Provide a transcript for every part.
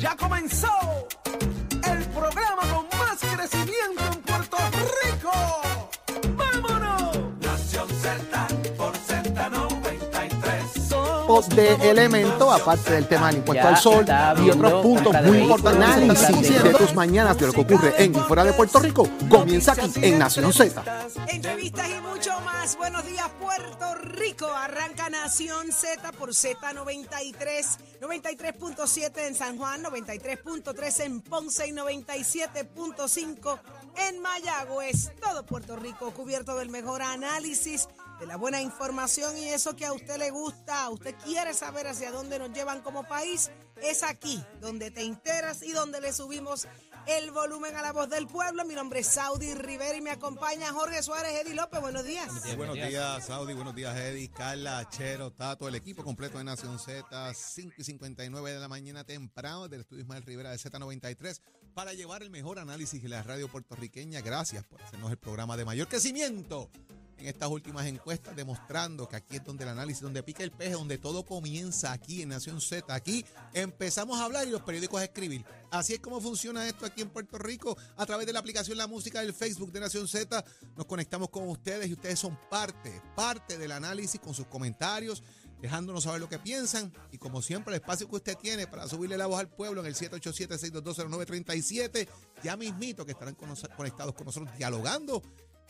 Ya comenzó el programa con más crecimiento en Puerto Rico. ¡Vámonos! Nación Z por Z93. Somos de elemento, aparte del tema del impuesto al sol y otros puntos muy importantes de de- tus mañanas de lo que ocurre en y fuera de Puerto Rico comienza aquí en Nación Z. Entrevistas y mucho más. Buenos días, Puerto Rico. Arranca Nación Z por Z93, 93.7 en San Juan, 93.3 en Ponce y 97.5 en Mayagüez. Todo Puerto Rico cubierto del mejor análisis, de la buena información y eso que a usted le gusta, usted quiere saber hacia dónde nos llevan como país, es aquí donde te enteras y donde le subimos el volumen a la voz del pueblo. Mi nombre es Saudi Rivera y me acompaña Jorge Suárez, Eddie López. Buenos días. Sí, buenos días, Saudi. Buenos días, Eddie, Carla, Chero, Tato, el equipo completo de Nación Z. 5 y 59 de la mañana temprano del estudio Ismael Rivera de Z93 para llevar el mejor análisis de la radio puertorriqueña. Gracias por hacernos el programa de mayor crecimiento en estas últimas encuestas, demostrando que aquí es donde el análisis, donde pica el peje, donde todo comienza aquí en Nación Z. Aquí empezamos a hablar y los periódicos a escribir. Así es como funciona esto aquí en Puerto Rico. A través de la aplicación La Música del Facebook de Nación Z, nos conectamos con ustedes y ustedes son parte, parte del análisis con sus comentarios, dejándonos saber lo que piensan. Y como siempre, el espacio que usted tiene para subirle la voz al pueblo en el 787-622-0937, ya mismito que estarán conectados con nosotros dialogando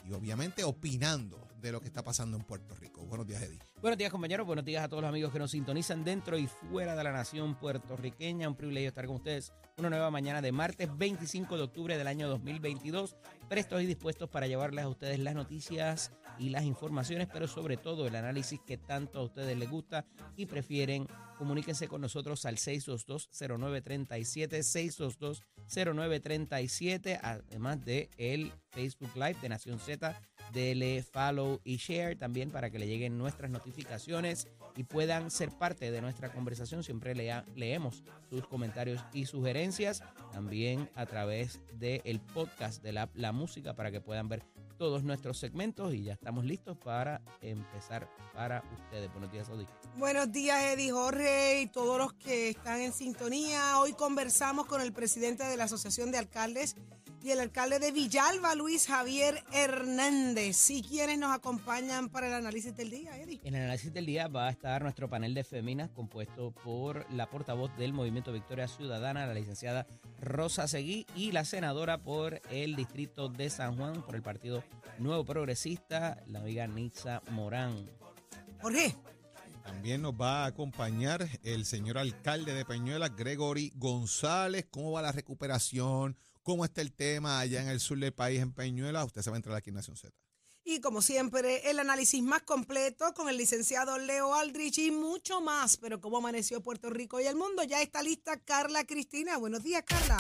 y obviamente opinando de lo que está pasando en Puerto Rico. Buenos días, Eddie. Buenos días, compañeros. Buenos días a todos los amigos que nos sintonizan dentro y fuera de la nación puertorriqueña. Un privilegio estar con ustedes una nueva mañana de martes 25 de octubre del año 2022. Prestos y dispuestos para llevarles a ustedes las noticias y las informaciones, pero sobre todo el análisis que tanto a ustedes les gusta y prefieren. Comuníquense con nosotros al 622-0937, 622-0937, además de el Facebook Live de Nación Z dele follow y share también para que le lleguen nuestras notificaciones y puedan ser parte de nuestra conversación. Siempre lea- leemos sus comentarios y sugerencias también a través del podcast de la, la música para que puedan ver todos nuestros segmentos y ya estamos listos para empezar para ustedes. Buenos días, Saudi. Buenos días, Eddie Jorge y todos los que están en sintonía. Hoy conversamos con el presidente de la Asociación de Alcaldes y el alcalde de Villalba, Luis Javier Hernández. Y quienes nos acompañan para el análisis del día, Eddie. En el análisis del día va a estar nuestro panel de féminas compuesto por la portavoz del Movimiento Victoria Ciudadana, la licenciada Rosa Seguí, y la senadora por el distrito de San Juan, por el Partido Nuevo Progresista, la amiga Nitza Morán. Jorge. También nos va a acompañar el señor alcalde de Peñuela, Gregory González. ¿Cómo va la recuperación? ¿Cómo está el tema allá en el sur del país, en Peñuela? Usted se va a entrar aquí en Nación Z. Y como siempre, el análisis más completo con el licenciado Leo Aldrich y mucho más. Pero cómo amaneció Puerto Rico y el mundo, ya está lista Carla Cristina. Buenos días, Carla.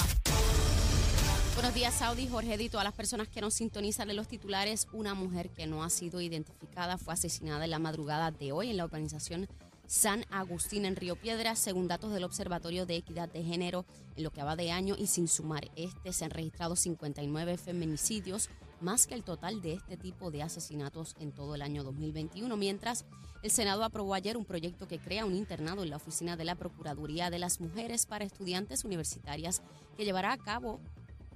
Buenos días, Saudi, Jorge y todas las personas que nos sintonizan de los titulares. Una mujer que no ha sido identificada fue asesinada en la madrugada de hoy en la urbanización San Agustín en Río Piedras, según datos del Observatorio de Equidad de Género. En lo que va de año y sin sumar este, se han registrado 59 feminicidios, más que el total de este tipo de asesinatos en todo el año 2021, mientras el Senado aprobó ayer un proyecto que crea un internado en la oficina de la Procuraduría de las Mujeres para estudiantes universitarias que llevará a cabo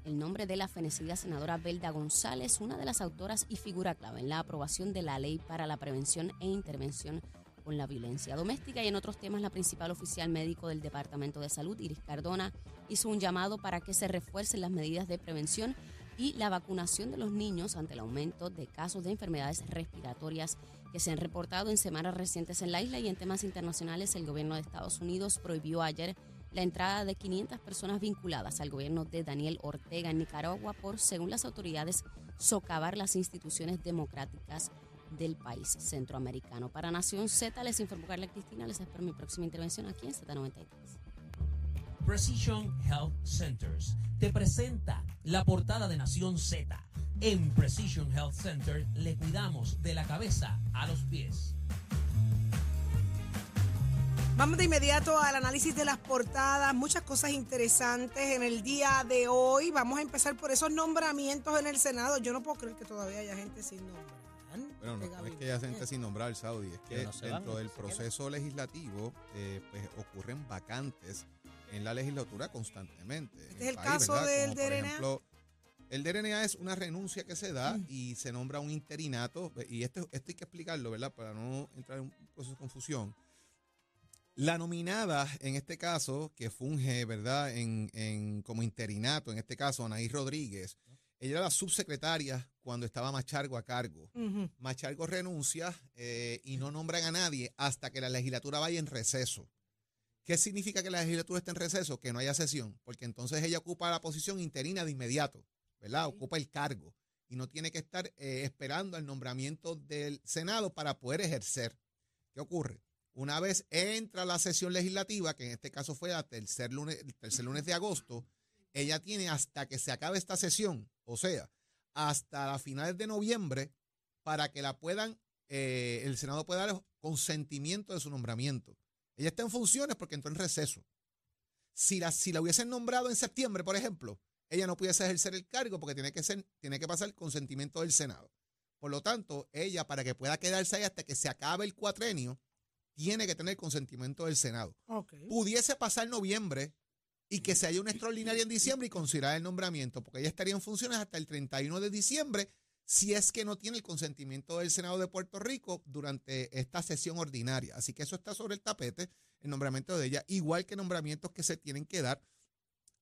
el nombre de la fenecida senadora Belda González, una de las autoras y figura clave en la aprobación de la ley para la prevención e intervención con la violencia doméstica. Y en otros temas, la principal oficial médico del Departamento de Salud, Iris Cardona, hizo un llamado para que se refuercen las medidas de prevención y la vacunación de los niños ante el aumento de casos de enfermedades respiratorias que se han reportado en semanas recientes en la isla y en temas internacionales el gobierno de Estados Unidos prohibió ayer la entrada de 500 personas vinculadas al gobierno de Daniel Ortega en Nicaragua por, según las autoridades, socavar las instituciones democráticas del país centroamericano. Para Nación Z les informó Carla Cristina, les espero mi próxima intervención aquí en Z93. Precision Health Centers te presenta la portada de Nación Z. En Precision Health Center le cuidamos de la cabeza a los pies. Vamos de inmediato al análisis de las portadas, muchas cosas interesantes en el día de hoy. Vamos a empezar por esos nombramientos en el Senado. Yo no puedo creer que todavía haya gente sin nombrar. Bueno, no, no es que gabinete. haya gente sin nombrar, Saudi, es que Pero no se van, dentro no del se proceso legislativo eh, pues ocurren vacantes en la legislatura constantemente. en Este es el país, caso ¿verdad? del Como, por DRNA. ejemplo, el DRNA es una renuncia que se da Mm. y se nombra un interinato, y esto, esto hay que explicarlo, ¿verdad? Para no entrar en un proceso de confusión. La nominada, en este caso, que funge, ¿verdad? En, en- como interinato, en este caso, Anaí Rodríguez, ella era la subsecretaria cuando estaba Machargo a cargo. Ujú. Machargo renuncia eh, y no nombran a nadie hasta que la legislatura vaya en receso. ¿Qué significa que la legislatura esté en receso? Que no haya sesión, porque entonces ella ocupa la posición interina de inmediato, ¿verdad? Ocupa el cargo y no tiene que estar eh, esperando el nombramiento del Senado para poder ejercer. ¿Qué ocurre? Una vez entra la sesión legislativa, que en este caso fue el tercer lunes, el tercer lunes de agosto, ella tiene hasta que se acabe esta sesión, o sea, hasta las finales de noviembre, para que la puedan, eh, el Senado pueda dar consentimiento de su nombramiento. Ella está en funciones porque entró en receso. Si la, si la hubiesen nombrado en septiembre, por ejemplo, ella no pudiese ejercer el cargo porque tiene que, ser, tiene que pasar el consentimiento del Senado. Por lo tanto, ella, para que pueda quedarse ahí hasta que se acabe el cuatrenio, tiene que tener consentimiento del Senado. Pudiese pasar noviembre y que se haya una extraordinaria en diciembre y considerar el nombramiento, porque ella estaría en funciones hasta el 31 de diciembre si es que no tiene el consentimiento del Senado de Puerto Rico durante esta sesión ordinaria. Así que eso está sobre el tapete, el nombramiento de ella, igual que nombramientos que se tienen que dar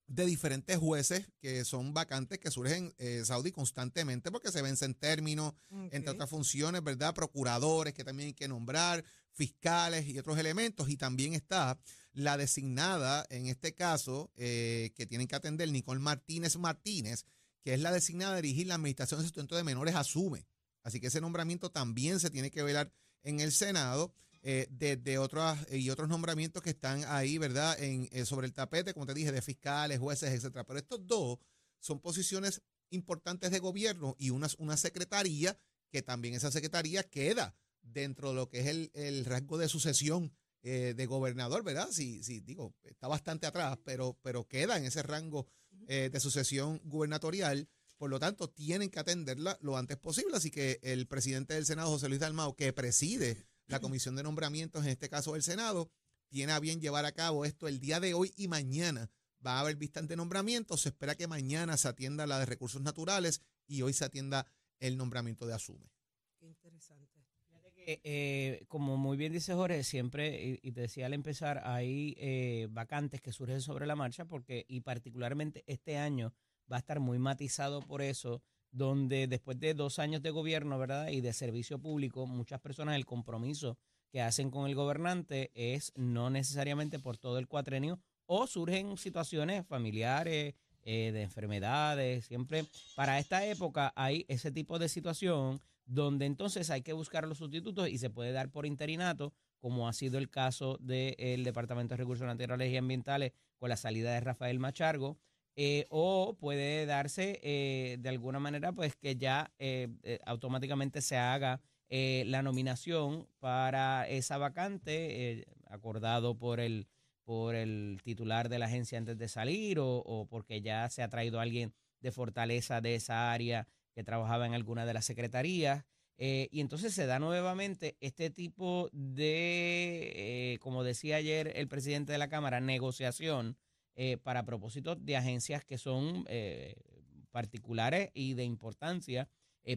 de diferentes jueces que son vacantes que surgen eh, Saudi constantemente porque se vencen términos, entre otras funciones, ¿verdad? Procuradores que también hay que nombrar, fiscales y otros elementos. Y también está la designada, en este caso, eh, que tienen que atender Nicole Martínez Martínez, que es la designada a dirigir la Administración de Sustento de Menores Asume. Así que ese nombramiento también se tiene que velar en el Senado. Eh, desde otras y otros nombramientos que están ahí, ¿verdad? En, eh, sobre el tapete, como te dije, de fiscales, jueces, etcétera. Pero estos dos son posiciones importantes de gobierno y una, una secretaría que también esa secretaría queda dentro de lo que es el, el rasgo de sucesión eh, de gobernador, ¿verdad? Sí, sí, digo, está bastante atrás, pero, pero queda en ese rango eh, de sucesión gubernatorial. Por lo tanto, tienen que atenderla lo antes posible. Así que el presidente del Senado, José Luis Dalmao, que preside la comisión de nombramientos, en este caso del Senado, tiene a bien llevar a cabo esto el día de hoy y mañana. Va a haber vistas de nombramientos. Se espera que mañana se atienda la de recursos naturales y hoy se atienda el nombramiento de Asume. Eh, eh, como muy bien dice Jorge, siempre, y, y te decía al empezar, hay eh, vacantes que surgen sobre la marcha porque, y particularmente este año, va a estar muy matizado por eso, donde después de dos años de gobierno, ¿verdad? Y de servicio público, muchas personas el compromiso que hacen con el gobernante es no necesariamente por todo el cuatrenio, o surgen situaciones familiares, eh, de enfermedades, siempre para esta época hay ese tipo de situación donde entonces hay que buscar los sustitutos y se puede dar por interinato, como ha sido el caso del Departamento de Recursos Naturales y Ambientales con la salida de Rafael Machargo, eh, o puede darse eh, de alguna manera pues que ya eh, automáticamente se haga la nominación para esa vacante acordado por el por el titular de la agencia antes de salir o, o porque ya se ha traído alguien de fortaleza de esa área que trabajaba en alguna de las secretarías. Eh, y entonces se da nuevamente este tipo de, eh, como decía ayer el presidente de la Cámara, negociación eh, para propósitos de agencias que son particulares y de importancia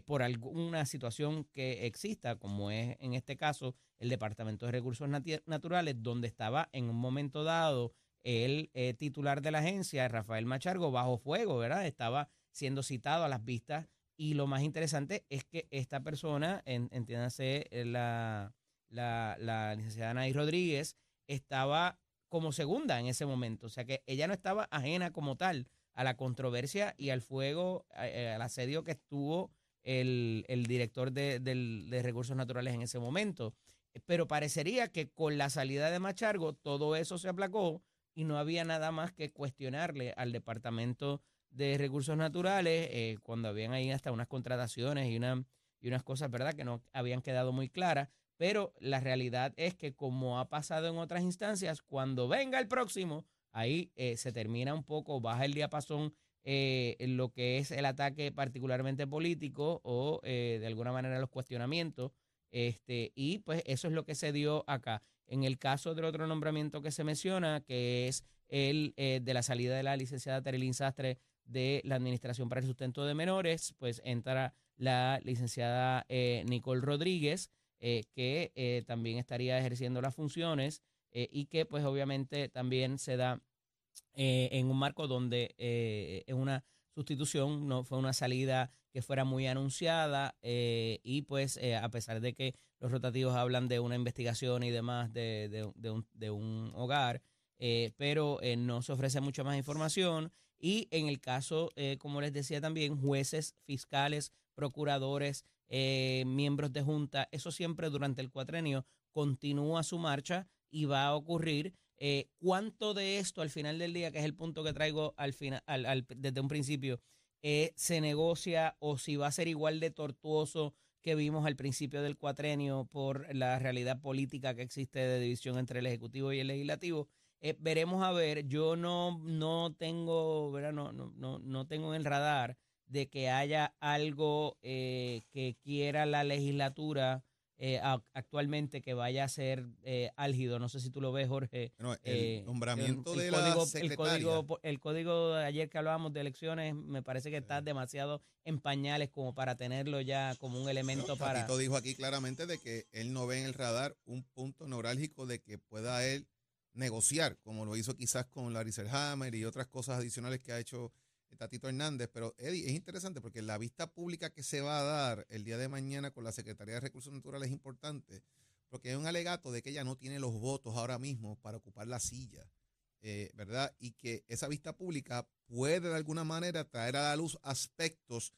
por alguna situación que exista, como es en este caso el Departamento de Recursos Naturales, donde estaba en un momento dado el titular de la agencia, Rafael Machargo, bajo fuego, ¿verdad? Estaba siendo citado a las vistas y lo más interesante es que esta persona, en, entiéndase eh, la, la, la licenciada Nay Rodríguez, estaba como segunda en ese momento. O sea que ella no estaba ajena como tal a la controversia y al fuego, eh, al asedio que estuvo el, el director de, de Recursos Naturales en ese momento. Pero parecería que con la salida de Machargo todo eso se aplacó y no había nada más que cuestionarle al Departamento de Recursos Naturales eh, cuando habían ahí hasta unas contrataciones y, una, y unas cosas, ¿verdad?, que no habían quedado muy claras. Pero la realidad es que como ha pasado en otras instancias, cuando venga el próximo, ahí eh, se termina un poco, baja el diapasón eh, lo que es el ataque particularmente político o de alguna manera los cuestionamientos. Este, y pues eso es lo que se dio acá. En el caso del otro nombramiento que se menciona, que es el de la salida de la licenciada Terilín Sastre de la Administración para el Sustento de Menores, pues entra la licenciada eh, Nicole Rodríguez, eh, que eh, también estaría ejerciendo las funciones y que pues obviamente también se da en un marco donde es una sustitución, no fue una salida que fuera muy anunciada y pues a pesar de que los rotativos hablan de una investigación y demás de, de- un, de un hogar, pero no se ofrece mucha más información y en el caso, eh, como les decía también, jueces, fiscales, procuradores, eh, miembros de junta, eso siempre durante el cuatrenio continúa su marcha y va a ocurrir. Eh, ¿Cuánto de esto al final del día, que es el punto que traigo al final, al- al- desde un principio, eh, se negocia o si va a ser igual de tortuoso que vimos al principio del cuatrenio por la realidad política que existe de división entre el Ejecutivo y el Legislativo? Eh, veremos a ver, yo no, no tengo, ¿verdad? No, no, no, no tengo en el radar de que haya algo eh, que quiera la legislatura eh, a- actualmente que vaya a ser eh, álgido. No sé si tú lo ves, Jorge. Bueno, el Eh, nombramiento el de código, la el código, el código de ayer que hablábamos de elecciones me parece que está demasiado en pañales como para tenerlo ya como un elemento para... Tatito dijo aquí claramente de que él no ve en el radar un punto neurálgico de que pueda él negociar, como lo hizo quizás con Larry Selhammer y otras cosas adicionales que ha hecho Tatito Hernández. Pero, Eddie, es interesante porque la vista pública que se va a dar el día de mañana con la Secretaría de Recursos Naturales es importante porque hay un alegato de que ella no tiene los votos ahora mismo para ocupar la silla. eh, ¿Verdad? Y que esa vista pública puede de alguna manera traer a la luz aspectos,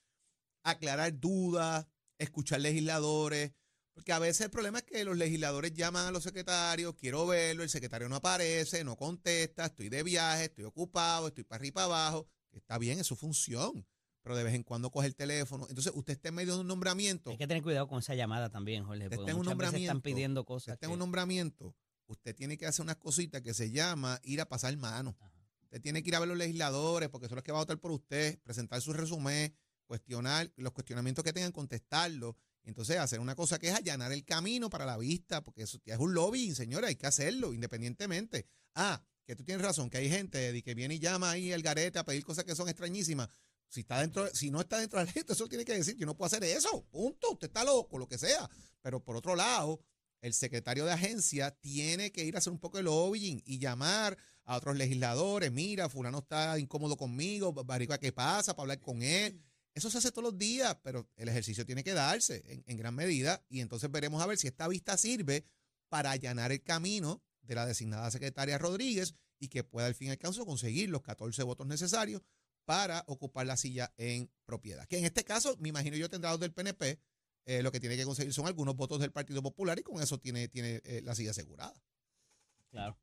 aclarar dudas, escuchar legisladores, porque a veces el problema es que los legisladores llaman a los secretarios, quiero verlo, el secretario no aparece, no contesta, estoy de viaje, estoy ocupado, estoy para arriba y para abajo, está bien, es su función, pero de vez en cuando coge el teléfono. Entonces, usted está en medio de un nombramiento, Hay que tener cuidado con esa llamada también, Jorge, Usted porque está muchas veces están pidiendo usted cosas. está en un nombramiento, usted tiene que hacer unas cositas que se llama ir a pasar mano. Ajá. Usted tiene que ir a ver los legisladores, porque son los que van a votar por usted, presentar su resumen, cuestionar los cuestionamientos que tengan, contestarlos. Entonces, hacer una cosa que es allanar el camino para la vista, porque eso es un lobbying, señora, hay que hacerlo independientemente. Ah, que tú tienes razón, que hay gente que viene y llama ahí el garete a pedir cosas que son extrañísimas. Si está dentro, si no está dentro de la ley, eso tiene que decir, yo no puedo hacer eso, punto, usted está loco, lo que sea. Pero por otro lado, el secretario de agencia tiene que ir a hacer un poco de lobbying y llamar a otros legisladores, mira, fulano está incómodo conmigo, Barica, ¿qué pasa? Para hablar con él. Eso se hace todos los días, pero el ejercicio tiene que darse en, en gran medida y entonces veremos a ver si esta vista sirve para allanar el camino de la designada secretaria Rodríguez y que pueda al fin y al cabo conseguir los 14 votos necesarios para ocupar la silla en propiedad. Que en este caso, me imagino yo tendrá los del PNP, eh, lo que tiene que conseguir son algunos votos del Partido Popular y con eso tiene, tiene eh, la silla asegurada. Claro.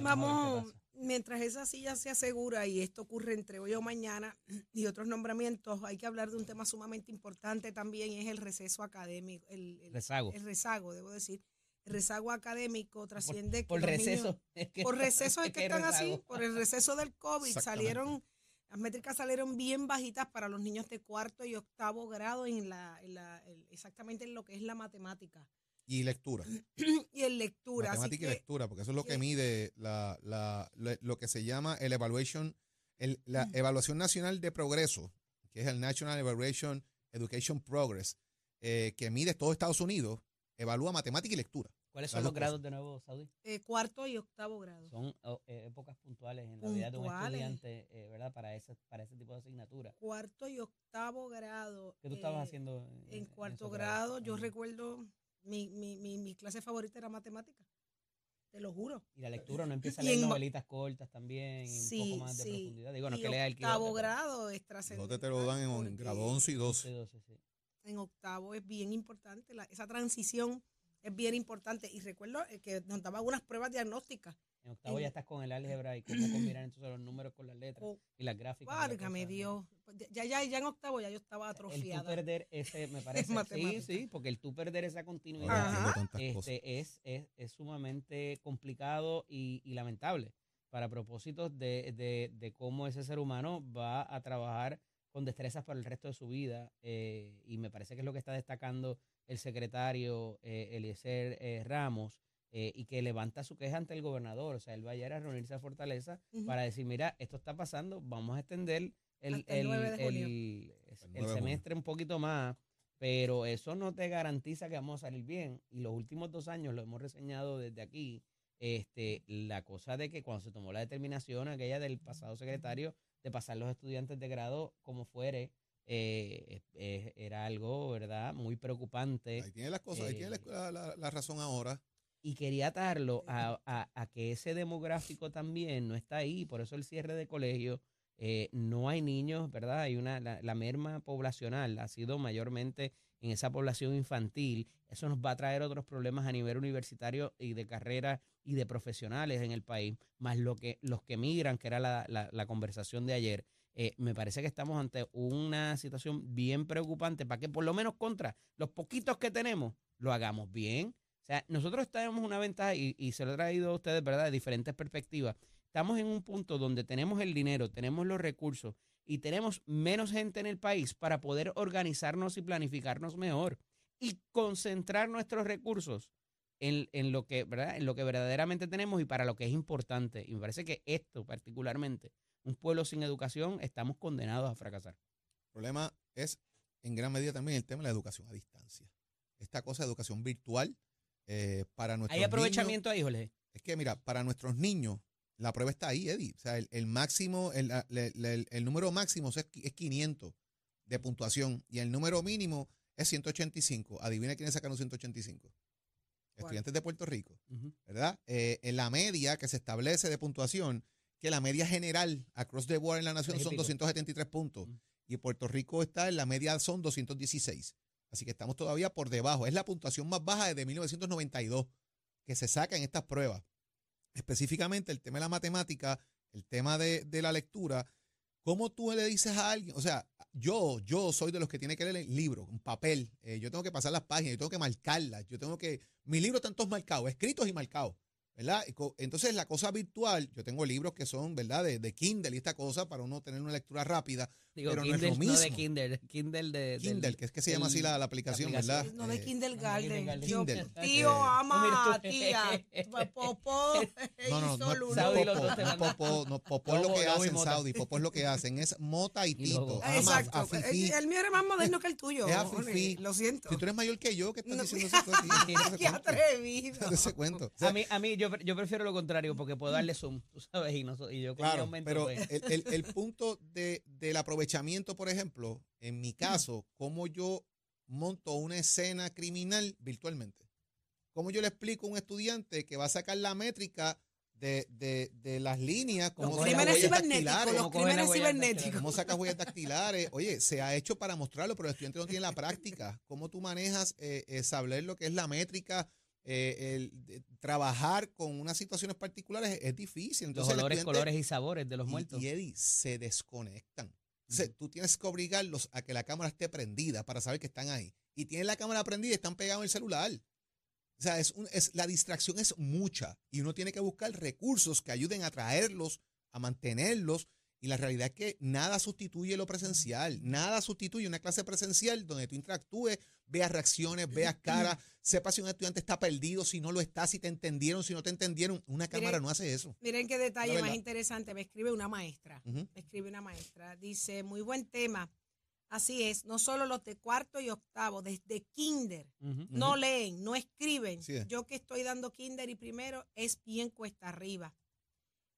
Vamos. Mientras esa silla se asegura y esto ocurre entre hoy o mañana y otros nombramientos, hay que hablar de un tema sumamente importante también, y es el receso académico, el, el- Rezago. el rezago, debo decir. El rezago académico trasciende que Por los niños- receso. es que- por receso es que están así, por el receso del COVID salieron, las métricas salieron bien bajitas para los niños de cuarto y octavo grado en la, en la- exactamente en lo que es la matemática Y lectura. y en lectura. así Matemática y que- lectura, porque eso es lo que que- mide la, la- lo- lo que se llama el evaluation, el- la evaluación nacional de progreso, que es el National Evaluation Education Progress, eh, que mide todo Estados Unidos, evalúa matemática y lectura. ¿Cuáles son los cosas. grados de nuevo, Saudi? eh, cuarto y octavo grado. Son oh, eh, épocas puntuales en la vida de un estudiante, eh, ¿verdad? Para ese, para ese tipo de asignatura. Cuarto y octavo grado. ¿Qué tú estabas eh, haciendo? En cuarto grado, yo recuerdo, mi, mi, mi, mi clase favorita era matemática. Te lo juro. Y la lectura no empieza a leer novelitas cortas también, y un Sí, poco más de sí. profundidad. Digo, no es que lea el octavo grado es No trascendental. te, te lo dan en grado 11 y 12. 12, sí. En octavo es bien importante. la- esa transición es bien importante. Y recuerdo eh, que nos daba algunas pruebas diagnósticas. En octavo En- ya estás con el álgebra y cómo combinar entonces los números con las letras Oh, y las gráficas. Válgame. Dios. Ya, ya, ya en octavo ya yo estaba El tú atrofiada. perder ese, me parece, sí, sí, porque el tú perder esa continuidad este, es, es, es sumamente complicado y, y lamentable para propósitos de, de, de cómo ese ser humano va a trabajar con destrezas para el resto de su vida. eh, y me parece que es lo que está destacando el secretario eh, Eliezer eh, Ramos, eh, y que levanta su queja ante el gobernador. O sea, él va a ir a reunirse a Fortaleza para decir, mira, esto está pasando, vamos a extender el, el el- 9 de junio. el- Hasta el el 9 de junio. semestre un poquito más, pero eso no te garantiza que vamos a salir bien. Y los últimos dos años lo hemos reseñado desde aquí. Este, la cosa de que cuando se tomó la determinación aquella del pasado secretario de pasar los estudiantes de grado como fuere, eh, eh, era algo, ¿verdad?, muy preocupante Ahí tiene las cosas, ahí tiene Eh, la, la- la razón ahora. Y quería atarlo a, a- a que ese demográfico también no está ahí, por eso el cierre de colegios, eh, no hay niños, ¿verdad? Hay una, la, la merma poblacional ha sido mayormente en esa población infantil, eso nos va a traer otros problemas a nivel universitario y de carrera y de profesionales en el país, más lo que, los que migran, que era la, la- la conversación de ayer. Eh, me parece que estamos ante una situación bien preocupante para que por lo menos contra los poquitos que tenemos lo hagamos bien. Sea, nosotros tenemos una ventaja y, y se lo he traído a ustedes, ¿verdad?, de diferentes perspectivas. Estamos en un punto donde tenemos el dinero, tenemos los recursos y tenemos menos gente en el país para poder organizarnos y planificarnos mejor y concentrar nuestros recursos en, en lo que, ¿verdad? en lo que verdaderamente tenemos y para lo que es importante. Y me parece que esto particularmente, un pueblo sin educación, estamos condenados a fracasar. El problema es, en gran medida, también el tema de la educación a distancia. Esta cosa de educación virtual eh, para nuestros ¿Hay niños- aprovechamiento ahí, Jorge? Es que, mira, para nuestros niños, la prueba está ahí, Eddie. O sea, el, el máximo, el, número máximo es, es 500 de puntuación y el número mínimo es 185. Adivina quiénes sacaron 185. Estudiantes de Puerto Rico. ¿verdad? Eh, en la media que se establece de puntuación, que la media general across the board en la nación son pico. 273 puntos. Y Puerto Rico está en la media son 216. Así que estamos todavía por debajo. Es la puntuación más baja desde 1992 que se saca en estas pruebas. Específicamente el tema de la matemática, el tema de, la lectura. ¿Cómo tú le dices a alguien? O sea, yo, yo soy de los que tiene que leer el libro, un papel. Eh, yo tengo que pasar las páginas, yo tengo que marcarlas. Yo tengo que. Mis libros están todos marcados, escritos y marcados. ¿Verdad? Entonces, la cosa virtual, yo tengo libros que son, ¿verdad? De, de Kindle y esta cosa para uno tener una lectura rápida. Digo, Pero no es Kindle, lo no, de mismo. Kindle, Kindle de... del- Kindle, que es que se llama así la, la aplicación, la ¿verdad? No de Eh, kindergarten. Yo, Kindle. tío, ama, tú. tía. Popó. No, no, no, no, no. Saudi, dos te no. Popo, no, Popo es lo que hacen. Saudi. Popo es lo que hacen. Es Mota y Tito. Ama Exacto. a Fifi. El, el mío era más moderno que el tuyo. Es a Fifi. Lo siento. Si tú eres mayor que yo, ¿qué estás No. diciendo eso? Qué atrevido. Ese cuento. A mí, a mí yo, pre- yo prefiero lo contrario porque puedo darle zoom, tú sabes, y, no, y yo Claro, pero pues, el, el- punto del aprovechamiento, por ejemplo, en mi caso, cómo yo monto una escena criminal virtualmente. ¿Cómo yo le explico a un estudiante que va a sacar la métrica de, de- de las líneas? Los ¿Cómo Crímenes cibernéticos. Los ¿Cómo coge la crímenes cibernéticos. ¿Cómo sacas huellas dactilares? Oye, se ha hecho para mostrarlo, pero el estudiante no tiene la práctica. ¿Cómo tú manejas eh, eh, saber lo que es la métrica? eh, el, de- trabajar con unas situaciones particulares es, es difícil. los Entonces, olores, estudiante- colores y sabores de los y- muertos. Y, Eddie, se desconectan. Entonces, tú tienes que obligarlos a que la cámara esté prendida para saber que están ahí. Y tienen la cámara prendida y están pegados en el celular. O sea, es un- es, la distracción es mucha y uno tiene que buscar recursos que ayuden a traerlos, a mantenerlos. Y la realidad es que nada sustituye lo presencial. Nada sustituye una clase presencial donde tú interactúes, veas reacciones, veas caras, sepas si un estudiante está perdido, si no lo está, si te entendieron, si no te entendieron. Una cámara no hace eso. Miren qué detalle más interesante. Me escribe una maestra. Me escribe una maestra. Dice, muy buen tema. Así es, no solo los de cuarto y octavo, desde kinder. No leen, no escriben. Es. Yo que estoy dando kinder y primero es bien cuesta arriba.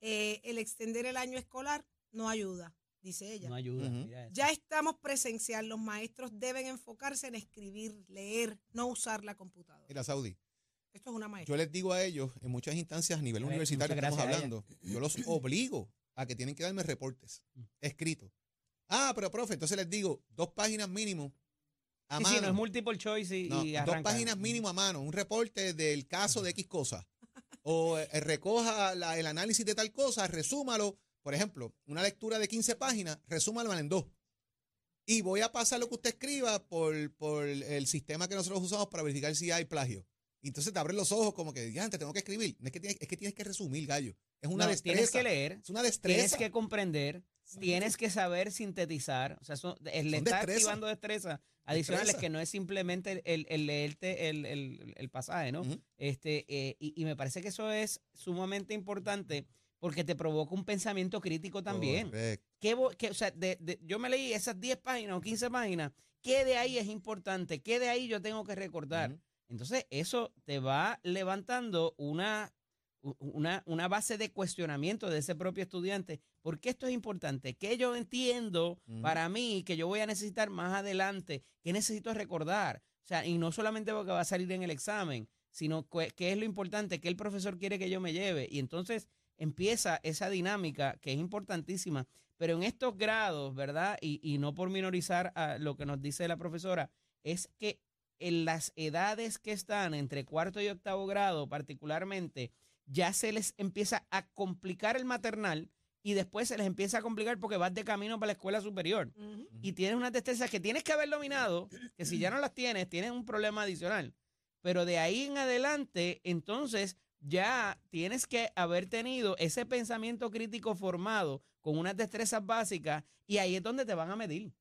Eh, el extender el año escolar no ayuda, dice ella. No ayuda. Ujú. mira eso. Ya estamos presencial, los maestros deben enfocarse en escribir, leer, no usar la computadora. Mira, Saudi, Esto es una maestra. Yo les digo a ellos, en muchas instancias a nivel A ver, universitario estamos hablando, yo los obligo a que tienen que darme reportes Mm. escritos. Ah, pero profe, entonces les digo, dos páginas mínimo a Sí, mano. sí, no es multiple choice y, No, y dos páginas mínimo a mano, un reporte del caso de X cosa. O eh, recoja la- el análisis de tal cosa, resúmalo. Por ejemplo, una lectura de 15 páginas, resúmalo en dos. Y voy a pasar lo que usted escriba por, por el sistema que nosotros usamos para verificar si hay plagio. Y entonces te abren los ojos como que, ya, antes tengo que escribir. No es que tienes, es que tienes que resumir, gallo. Es una No, destreza. tienes que leer, Es una tienes destreza. que comprender, tienes que saber sintetizar. O sea, eso- eh, le Son está destrezas. activando destreza adicionales Expresa. que no es simplemente el, el leerte el, el- el pasaje, ¿no? Ujú. este, eh, y, y me parece que eso es sumamente importante porque te provoca un pensamiento crítico también. Correcto. ¿Qué vo- qué- o sea, de- de- yo me leí esas 10 páginas o 15 páginas. ¿Qué de ahí es importante? ¿Qué de ahí yo tengo que recordar? Entonces, eso te va levantando una, una, una base de cuestionamiento de ese propio estudiante. ¿Por qué esto es importante? ¿Qué yo entiendo para mí que yo voy a necesitar más adelante? ¿Qué necesito recordar? O sea, y no solamente porque va a salir en el examen, sino que- qué es lo importante, qué el profesor quiere que yo me lleve. Y entonces empieza esa dinámica que es importantísima. Pero en estos grados, ¿verdad? Y, y no por minorizar a lo que nos dice la profesora, es que en las edades que están entre cuarto y octavo grado, particularmente, ya se les empieza a complicar el maternal y después se les empieza a complicar porque vas de camino para la escuela superior y tienes unas destrezas que tienes que haber dominado, que si ya no las tienes, tienes un problema adicional. Pero de ahí en adelante, entonces ya tienes que haber tenido ese pensamiento crítico formado con unas destrezas básicas y ahí es donde te van a medir.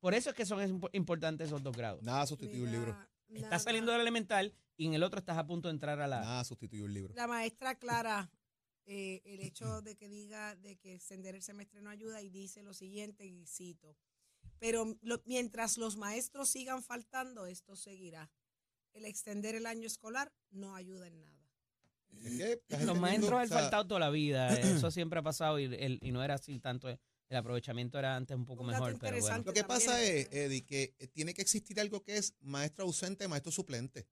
Por eso es que son impo- importantes esos dos grados. Nada sustituye un libro. Estás nada. saliendo del elemental y en el otro estás a punto de entrar a la... Nada sustituye un libro. La maestra Clara, eh, el hecho de que diga de que extender el semestre no ayuda y dice lo siguiente, y cito, pero lo- mientras los maestros sigan faltando, esto seguirá. El extender el año escolar no ayuda en nada. Es que Los maestros han o sea, faltado toda la vida, eh, eso siempre ha pasado y, el- y no era así tanto, el aprovechamiento era antes un poco Un mejor, pero bueno. Lo que también, pasa es. Eddie, que eh, tiene que existir algo que es maestro ausente, maestro suplente.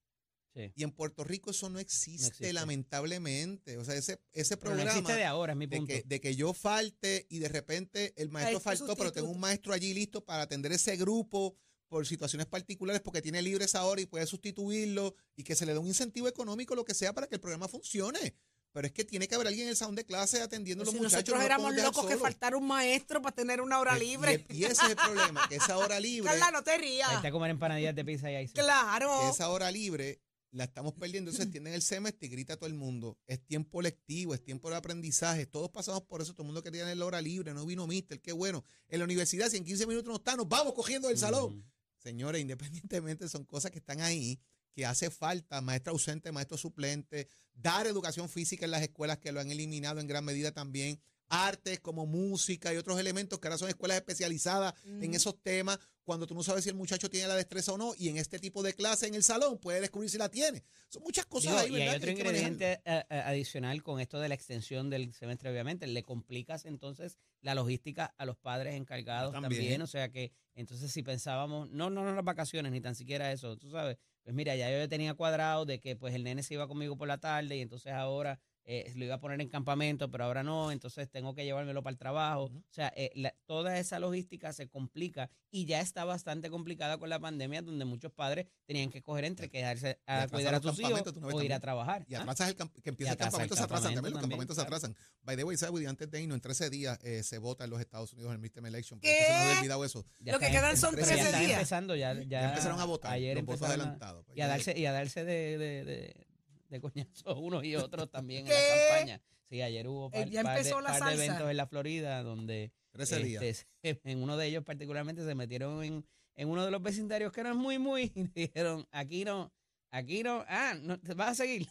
Sí. Y en Puerto Rico eso no existe, existe. lamentablemente. O sea, ese, ese no programa existe de ahora, es mi de punto. que, de que yo falte y de repente el maestro este faltó, pero tengo un maestro allí listo para atender ese grupo por situaciones particulares porque tiene libre esa hora y puede sustituirlo y que se le dé un incentivo económico, lo que sea, para que el programa funcione. Pero es que tiene que haber alguien en el salón de clase atendiendo a los si muchachos. nosotros no éramos locos que faltara un maestro para tener una hora libre. Y, y ese es el problema, que esa hora libre, Carla, no te rías. está a comer empanadillas de pizza y ahí. Claro. esa hora libre la estamos perdiendo. Entonces tienden el semestre y grita todo el mundo. Es tiempo lectivo, es tiempo de aprendizaje. Todos pasamos por eso. Todo el mundo quería tener la hora libre. No vino Mister, qué bueno. En la universidad, si en 15 minutos no está, nos vamos cogiendo del salón. Señores, independientemente, son cosas que están ahí, que hace falta, maestro ausente, maestro suplente, dar educación física en las escuelas que lo han eliminado en gran medida también, artes como música y otros elementos que ahora son escuelas especializadas en esos temas, cuando tú no sabes si el muchacho tiene la destreza o no, y en este tipo de clase en el salón puede descubrir si la tiene. Son muchas cosas Digo, ahí, y hay otro ingrediente eh, eh, adicional con esto de la extensión del semestre, obviamente. Le complicas entonces la logística a los padres encargados También. también. O sea que entonces si pensábamos, no, no, no las vacaciones, ni tan siquiera eso, tú sabes. Pues mira, ya yo tenía cuadrado de que pues el nene se iba conmigo por la tarde y entonces ahora eh, lo iba a poner en campamento, pero ahora no, entonces tengo que llevármelo para el trabajo. O sea, eh, la- toda esa logística se complica y ya está bastante complicada con la pandemia, donde muchos padres tenían que coger entre quedarse a cuidar a sus hijos no o ir a trabajar. Y ¿ah? atrasas el camp- que empieza Y el campamento, el se atrasan también, los campamentos se atrasan. By the way, ¿sabes? Woody? Antes de irnos, en 13 días eh, se vota en los Estados Unidos el midterm election. porque ¿Qué? Se nos había olvidado eso. Ya Lo que quedan son pero 13 ya están días. empezando, ya, ya, Ya empezaron a votar Ayer los votos adelantados. y a darse, y a darse de, de, de, de coñazos unos y otros también en la campaña. Sí, ayer hubo Eh, par, ya par de, la par de eventos en la Florida donde 13 días. este, en uno de ellos particularmente se metieron en, en uno de los vecindarios que eran muy, muy, y dijeron, aquí no, aquí no, ah, no, ¿te vas a seguir?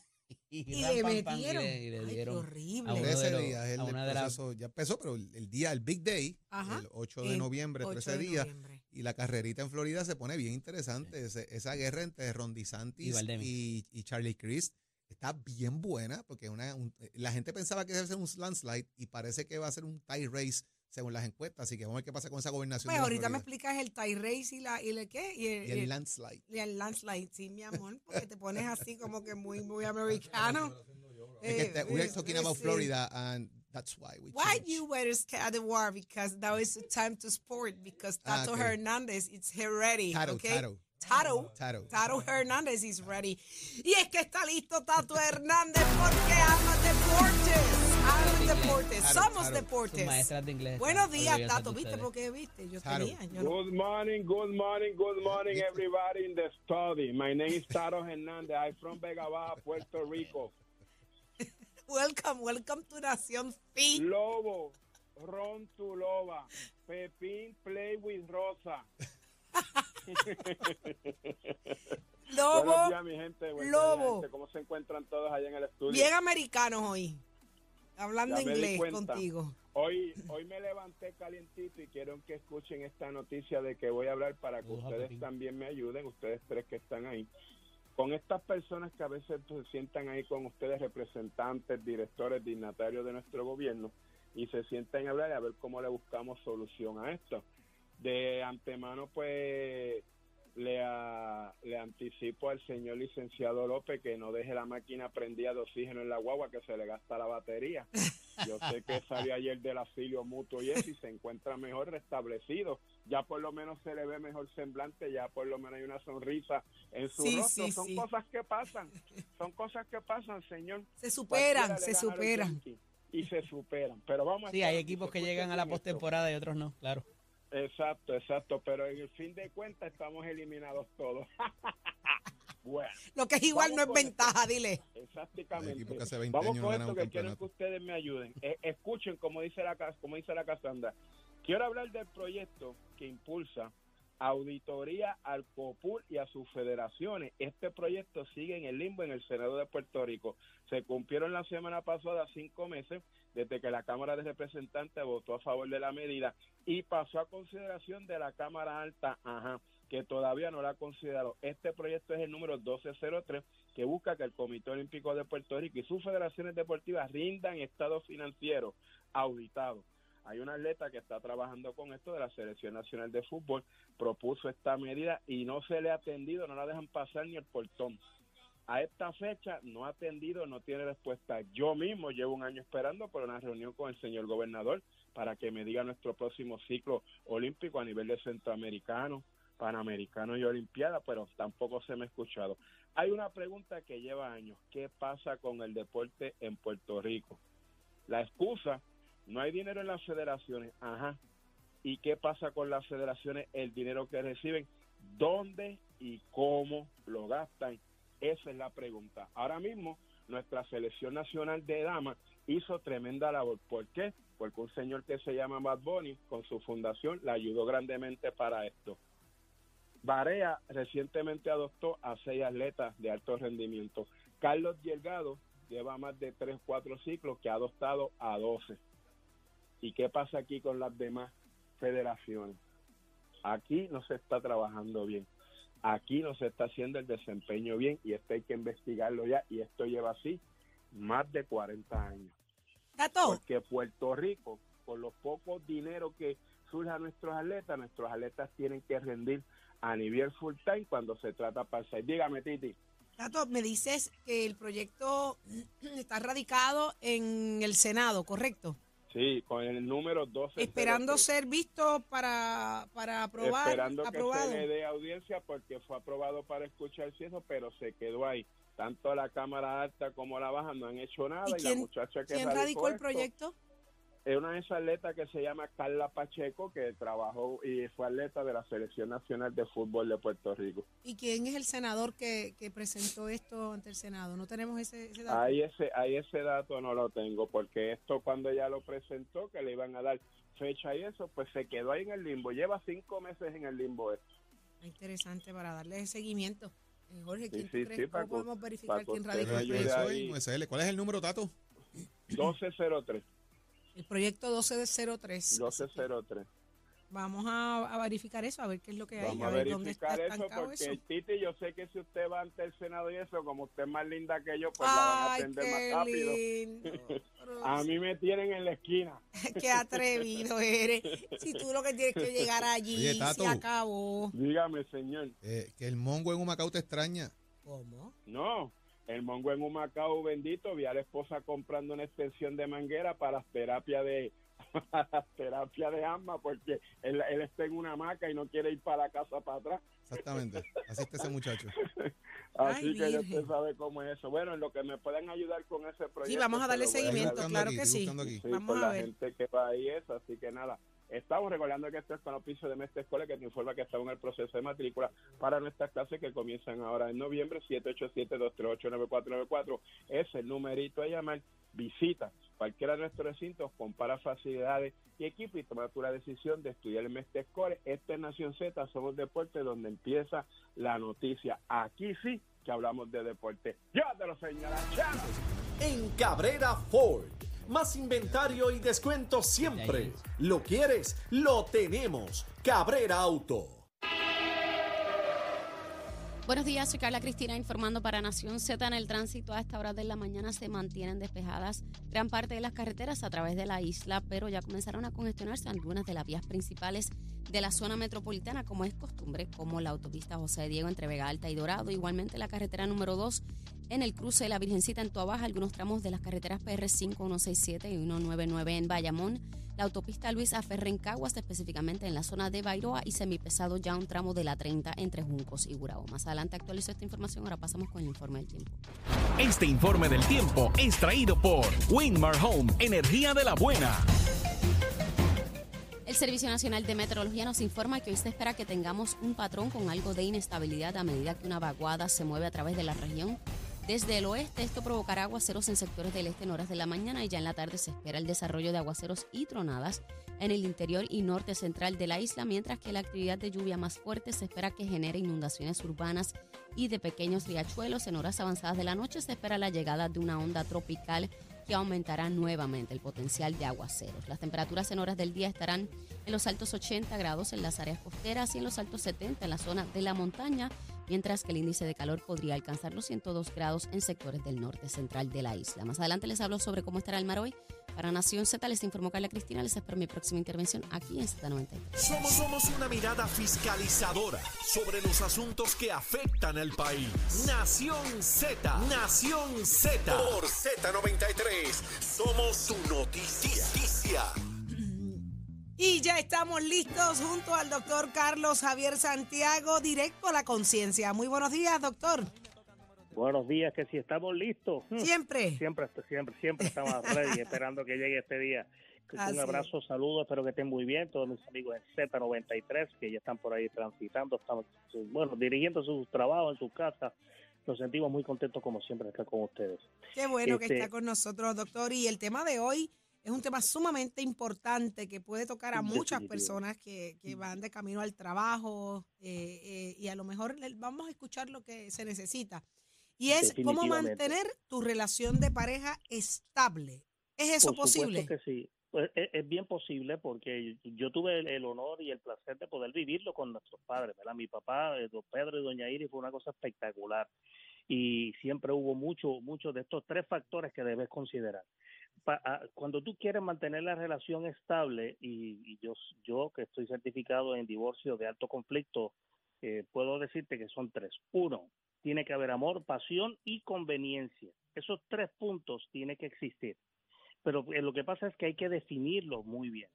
Y, Y le pam, y metieron. le- y le Ay, qué dieron a horrible. uno de 13 los- días, el, a el una de las- proceso ya empezó, pero el, el día, el Big Day, Ajá. el 8 de El noviembre, 8 13 de días, noviembre. y la carrerita en Florida se pone bien interesante. Ese- esa guerra entre Ron DeSantis y, y Charlie Crist está bien buena, porque una, un- la gente pensaba que iba a ser un landslide y parece que va a ser un tie race según las encuestas, así que vamos a ver qué pasa con esa gobernación. Pues ahorita me explicas el tie race y, la, y el qué. Y el, y el landslide. y el landslide, sí, mi amor, porque te pones así como que muy, muy americano. Es que Eh, te- we're eh, talking eh, about. Florida and that's why we Why changed. you wear scared the war? Because now is the time to sport. Because Ah, Tato ok. Hernandez is here ready. Tato, okay? Tato. Tato. Tato. Tato Hernández is ready. Y es que está listo Tato Hernández porque ama deportes. Ama deportes. Tato, Somos Tato. deportes. maestras de inglés. Buenos días, Tato. ¿Viste? ustedes. Porque viste. Yo Tato. tenía. Yo no- Good morning, good morning, good morning, everybody in the study. My name is Taro Hernandez. I'm from Vega Baja, Puerto Rico. Welcome, welcome to Nación Fit. Lobo, Ron tu loba. Pepín, play with Rosa. Lobo, Buenos días, mi gente. Buenos días, Lobo. gente. ¿Cómo se encuentran todos allá en el estudio? bien americanos hoy. Hablando Ya inglés contigo. Hoy, hoy me levanté calientito y quiero que escuchen esta noticia de que voy a hablar para que ustedes también me ayuden, ustedes tres que están ahí. Con estas personas que a veces pues, se sientan ahí con ustedes, representantes, directores, dignatarios de nuestro gobierno, y se sientan a hablar y a ver cómo le buscamos solución a esto. De antemano, pues, le, a- le anticipo al señor licenciado López que no deje la máquina prendida de oxígeno en la guagua, que se le gasta la batería. Yo sé que salió ayer del asilio mutuo y eso y se encuentra mejor restablecido. Ya por lo menos se le ve mejor semblante, ya por lo menos hay una sonrisa en su Sí, rostro. sí, son sí. cosas que pasan, son cosas que pasan, señor. Se superan, se superan. Y se superan. Pero vamos a Sí, hay equipos que llegan a la postemporada y otros no, claro. Exacto, exacto. Pero en el fin de cuentas estamos eliminados todos. bueno. Lo que es igual no es esto. ventaja, dile. Exactamente. El equipo que hace 20 Vamos años con esto que quiero que ustedes me ayuden. Eh, escuchen como dice la cas- como dice la Casandra. Quiero hablar del proyecto que impulsa auditoría al COPUR y a sus federaciones. Este proyecto sigue en el limbo en el Senado de Puerto Rico. Se cumplieron la semana pasada cinco meses desde que la Cámara de Representantes votó a favor de la medida y pasó a consideración de la Cámara Alta, ajá, que todavía no la ha considerado. Este proyecto es el número 1203 que busca que el Comité Olímpico de Puerto Rico y sus federaciones deportivas rindan estados financieros auditados. Hay una atleta que está trabajando con esto de la Selección Nacional de Fútbol, propuso esta medida y no se le ha atendido, no la dejan pasar ni el portón. A esta fecha no ha atendido, no tiene respuesta. Yo mismo llevo un año esperando por una reunión con el señor gobernador para que me diga nuestro próximo ciclo olímpico a nivel de centroamericano, panamericano y olimpiada, pero tampoco se me ha escuchado. Hay una pregunta que lleva años. ¿Qué pasa con el deporte en Puerto Rico? La excusa, no hay dinero en las federaciones. Ajá. ¿Y qué pasa con las federaciones? El dinero que reciben, ¿dónde y cómo lo gastan? Esa es la pregunta. Ahora mismo, nuestra selección nacional de damas hizo tremenda labor. ¿Por qué? Porque un señor que se llama Bad Bunny, con su fundación, la ayudó grandemente para esto. Barea recientemente adoptó a seis atletas de alto rendimiento. Carlos Delgado lleva más de tres, cuatro ciclos que ha adoptado a 12. ¿Y qué pasa aquí con las demás federaciones? Aquí no se está trabajando bien. Aquí no se está haciendo el desempeño bien y esto hay que investigarlo ya y esto lleva así más de 40 años. Tato, Porque Puerto Rico, por los pocos dinero que surge a nuestros atletas, nuestros atletas tienen que rendir a nivel full time cuando se trata para ser. Dígame, Titi. Tato, me dices que el proyecto está radicado en el Senado, ¿correcto? Sí, con el número 12. Esperando ser visto para, para aprobar, Esperando aprobado. que se le dé audiencia porque fue aprobado para escuchar eso, pero se quedó ahí. Tanto la Cámara Alta como la Baja no han hecho nada ¿Y y, quién- la muchacha que ¿Quién radicó el esto proyecto? Es una de esas atletas que se llama Carla Pacheco que trabajó y fue atleta de la Selección Nacional de Fútbol de Puerto Rico. ¿Y quién es el senador que, que presentó esto ante el Senado? No tenemos ese, ese dato. Ahí ese, ahí ese dato no lo tengo, porque esto cuando ella lo presentó, que le iban a dar fecha y eso, pues se quedó ahí en el limbo. Lleva cinco meses en el limbo esto. Interesante para darle seguimiento. Eh, Jorge, Sí, ¿quién tú sí, crees? sí, ¿Cómo para que- podemos verificar quién me el. ¿Cuál es el número, Tato? 1203, El proyecto 1203. 1203. Vamos a, a verificar eso, a ver qué es lo que hay, Vamos a a ver dónde está verificar eso, porque eso. Titi, yo sé que si usted va ante el Senado y eso, como usted es más linda que yo, pues la van a atender qué más rápido. lindo. A mí me tienen en la esquina. qué atrevido eres. Si tú lo que tienes que llegar allí, Oye, Tato. se acabó. Dígame, señor. Eh, que el mongo en Humacao te extraña. ¿Cómo? No, el mongo en un Macao bendito, vi a la esposa comprando una extensión de manguera para terapia de para terapia de asma porque él, él está en una hamaca y no quiere ir para la casa para atrás. Exactamente. Así está ese muchacho. Así Ay, que ya usted sabe cómo es eso. Bueno, en lo que me pueden ayudar con ese proyecto. Sí, vamos a darle a seguimiento, claro aquí, que sí. Sí, Vamos por a la ver. gente que va ahí eso, así que nada. Estamos recordando que esto es con oficio de Mestre Escuela que te informa que estamos en el proceso de matrícula para nuestras clases que comienzan ahora en noviembre. 787-238-9494 es el numerito a llamar. Visita cualquiera de nuestros recintos, compara facilidades y equipo y toma tu la decisión de estudiar el Mestre Escuela. Esta es Nación Z, somos deporte donde empieza la noticia. Aquí sí que hablamos de deporte. Ya te lo señala, chao. En Cabrera Ford. Más inventario y descuento siempre. ¿Lo quieres? Lo tenemos. Cabrera Auto. Buenos días, soy Carla Cristina informando para Nación Z. En el tránsito a esta hora de la mañana se mantienen despejadas gran parte de las carreteras a través de la isla, pero ya comenzaron a congestionarse algunas de las vías principales de la zona metropolitana, como es costumbre, como la autopista José Diego entre Vega Alta y Dorado, igualmente la carretera número 2 en el cruce de la Virgencita en Tuabaja, algunos tramos de las carreteras PR 5, 167 y 199 en Bayamón, la autopista Luis Aferre en Caguas, específicamente en la zona de Bairoa y semipesado ya un tramo de la 30 entre Juncos y Gurao. Más adelante actualizo esta información, ahora pasamos con el informe del tiempo. Este informe del tiempo es traído por Winmar Home, energía de la buena. El Servicio Nacional de Meteorología nos informa que hoy se espera que tengamos un patrón con algo de inestabilidad a medida que una vaguada se mueve a través de la región. Desde el oeste, esto provocará aguaceros en sectores del este en horas de la mañana y ya en la tarde se espera el desarrollo de aguaceros y tronadas en el interior y norte central de la isla, mientras que la actividad de lluvia más fuerte se espera que genere inundaciones urbanas y de pequeños riachuelos. En horas avanzadas de la noche se espera la llegada de una onda tropical que aumentará nuevamente el potencial de aguaceros. Las temperaturas en horas del día estarán en los altos 80 grados en las áreas costeras y en los altos 70 en la zona de la montaña, mientras que el índice de calor podría alcanzar los 102 grados en sectores del norte central de la isla. Más adelante les hablo sobre cómo estará el mar hoy. Para Nación Z les informó Carla Cristina. Les espero mi próxima intervención aquí en Z93. Somos, somos una mirada fiscalizadora sobre los asuntos que afectan al país. Nación Z. Nación Z. Por Z93. Somos su noticia. Y ya estamos listos junto al doctor Carlos Javier Santiago, directo a la conciencia. Muy buenos días, doctor. Buenos días, que si estamos listos. Hmm. Siempre. Siempre, siempre, siempre estamos ready, esperando que llegue este día. Así Un abrazo, saludos, espero que estén muy bien, todos mis amigos en Z93 que ya están por ahí transitando, estamos, bueno, dirigiendo sus trabajos en sus casas. Nos sentimos muy contentos como siempre de estar con ustedes. Qué bueno que Este- está con nosotros, doctor. Y el tema de hoy es un tema sumamente importante que puede tocar a muchas personas que, que van de camino al trabajo eh, eh, y a lo mejor vamos a escuchar lo que se necesita. Y es cómo mantener tu relación de pareja estable. ¿Es eso Por supuesto posible? que sí. Pues, es, es bien posible porque yo tuve el, el honor y el placer de poder vivirlo con nuestros padres, ¿verdad? Mi papá, eh, don Pedro y doña Iris fue una cosa espectacular y siempre hubo mucho, mucho de estos tres factores que debes considerar. Pa- ah, cuando tú quieres mantener la relación estable y, y yo, yo que estoy certificado en divorcio de alto conflicto, eh, puedo decirte que son tres. Uno, tiene que haber amor, pasión y conveniencia. Esos tres puntos tienen que existir pero eh, lo que pasa es que hay que definirlo muy bien.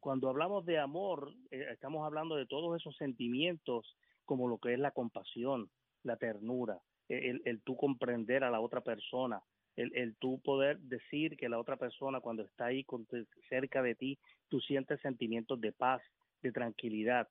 Cuando hablamos de amor, eh, estamos hablando de todos esos sentimientos como lo que es la compasión, la ternura, eh, el, tú comprender a la otra persona, el, el tú poder decir que la otra persona cuando está ahí con- cerca de ti, tú sientes sentimientos de paz, de tranquilidad.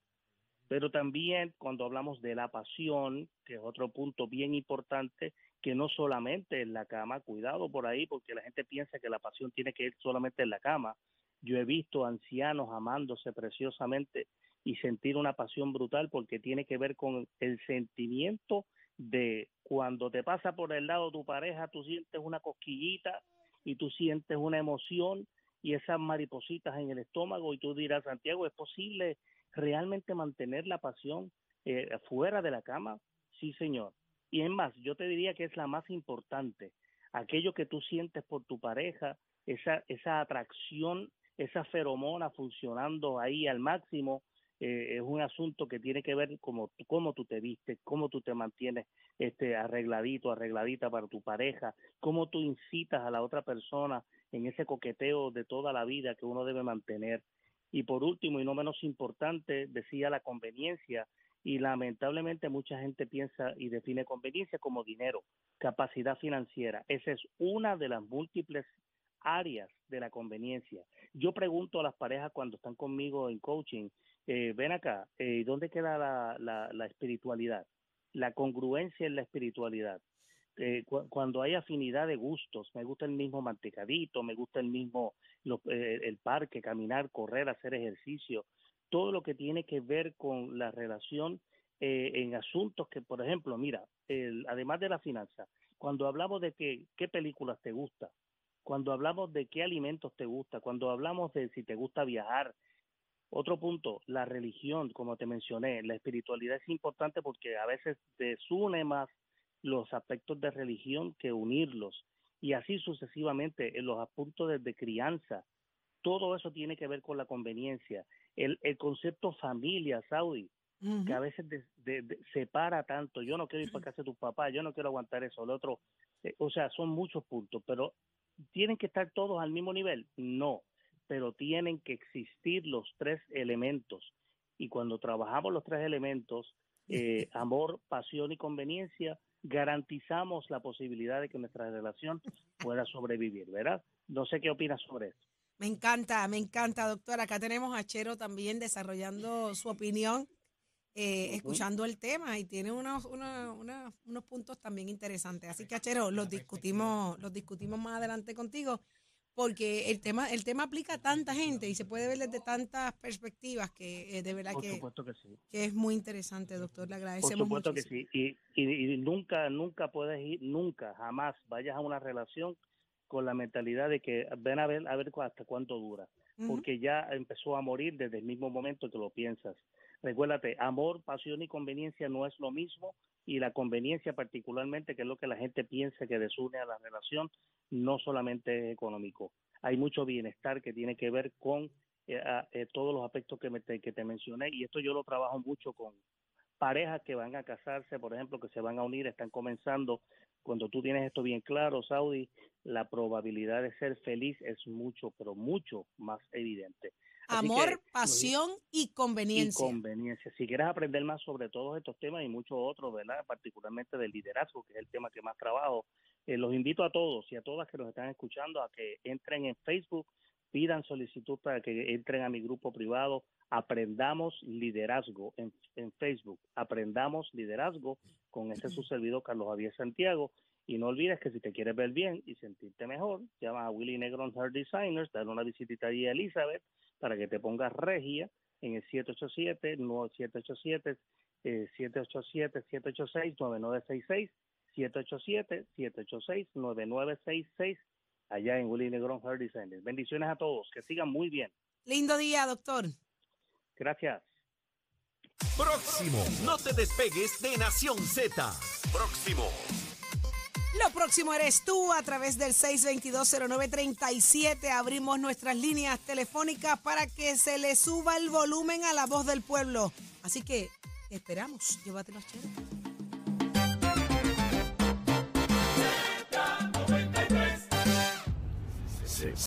Pero también cuando hablamos de la pasión, que es otro punto bien importante, que no solamente en la cama, cuidado por ahí, porque la gente piensa que la pasión tiene que ir solamente en la cama. Yo he visto ancianos amándose preciosamente y sentir una pasión brutal porque tiene que ver con el sentimiento de cuando te pasa por el lado tu pareja, tú sientes una cosquillita y tú sientes una emoción y esas maripositas en el estómago y tú dirás, Santiago, ¿es posible realmente mantener la pasión eh, fuera de la cama? Sí, señor. Y es más, yo te diría que es la más importante. Aquello que tú sientes por tu pareja, esa, esa atracción, esa feromona funcionando ahí al máximo, eh, es un asunto que tiene que ver como cómo tú te vistes, cómo tú te mantienes este arregladito, arregladita para tu pareja, cómo tú incitas a la otra persona en ese coqueteo de toda la vida que uno debe mantener. Y por último, y no menos importante, decía la conveniencia, y lamentablemente mucha gente piensa y define conveniencia como dinero, capacidad financiera. Esa es una de las múltiples áreas de la conveniencia. Yo pregunto a las parejas cuando están conmigo en coaching, eh, ven acá, eh, ¿dónde queda la, la, la espiritualidad? La congruencia en la espiritualidad. Eh, cu- cuando hay afinidad de gustos, me gusta el mismo mantecadito, me gusta el mismo lo- eh, el parque, caminar, correr, hacer ejercicio, todo lo que tiene que ver con la relación eh, en asuntos que, por ejemplo, mira, el- además de la finanza, cuando hablamos de que, qué películas te gusta, cuando hablamos de qué alimentos te gusta, cuando hablamos de si te gusta viajar, otro punto, la religión, como te mencioné, la espiritualidad es importante porque a veces desune más los aspectos de religión que unirlos y así sucesivamente en los puntos de, de crianza. Todo eso tiene que ver con la conveniencia. El, el concepto familia, Saudi, que a veces de- de- de- separa tanto. Yo no quiero ir para casa de tus papás, yo no quiero aguantar eso, el otro. eh, o sea, son muchos puntos, pero ¿tienen que estar todos al mismo nivel? No, pero tienen que existir los tres elementos. Y cuando trabajamos los tres elementos, eh, amor, pasión y conveniencia, garantizamos la posibilidad de que nuestra relación pueda sobrevivir, ¿verdad? No sé qué opinas sobre eso. Me encanta, me encanta, doctora. Acá tenemos a Chero también desarrollando su opinión, eh, escuchando el tema y tiene unos, unos, unos, unos puntos también interesantes. Así que, Chero, los discutimos, los discutimos más adelante contigo, porque el tema, el tema aplica a tanta gente y se puede ver desde tantas perspectivas que eh, de verdad Por que, que sí. que es muy interesante, doctor. Le Por agradecemos supuesto que sí. Y, y, y nunca, nunca puedes ir, nunca, jamás vayas a una relación con la mentalidad de que ven a ver, a ver hasta cuánto dura. Porque ya empezó a morir desde el mismo momento que lo piensas. Recuérdate, amor, pasión y conveniencia no es lo mismo y la conveniencia particularmente, que es lo que la gente piensa que desune a la relación, no solamente es económico. Hay mucho bienestar que tiene que ver con eh, eh, todos los aspectos que, me te, que te mencioné y esto yo lo trabajo mucho con parejas que van a casarse, por ejemplo, que se van a unir, están comenzando. Cuando tú tienes esto bien claro, Saudi, la probabilidad de ser feliz es mucho, pero mucho más evidente. Así Amor, pasión y y conveniencia. conveniencia. Si quieres aprender más sobre todos estos temas y muchos otros, ¿verdad? Particularmente del liderazgo, que es el tema que más trabajo, eh, los invito a todos y a todas que nos están escuchando a que entren en Facebook, pidan solicitud para que entren a mi grupo privado, aprendamos liderazgo en, en Facebook, aprendamos liderazgo con este su servidor Carlos Javier Santiago. Y no olvides que si te quieres ver bien y sentirte mejor, llama a Willy Negron Hair Designers, dale una visitita allí a Elizabeth para que te pongas regia en el 787 787 eh, 787 786 9966 787 786 9966 allá en Willy Negron Hair Designers. Bendiciones a todos, que sigan muy bien. Lindo día, doctor. Gracias. Próximo. No te despegues de Nación Z. Próximo. Lo próximo eres tú a través del 6220937. Abrimos nuestras líneas telefónicas para que se le suba el volumen a la voz del pueblo. Así que esperamos. Llévatelos, Chero.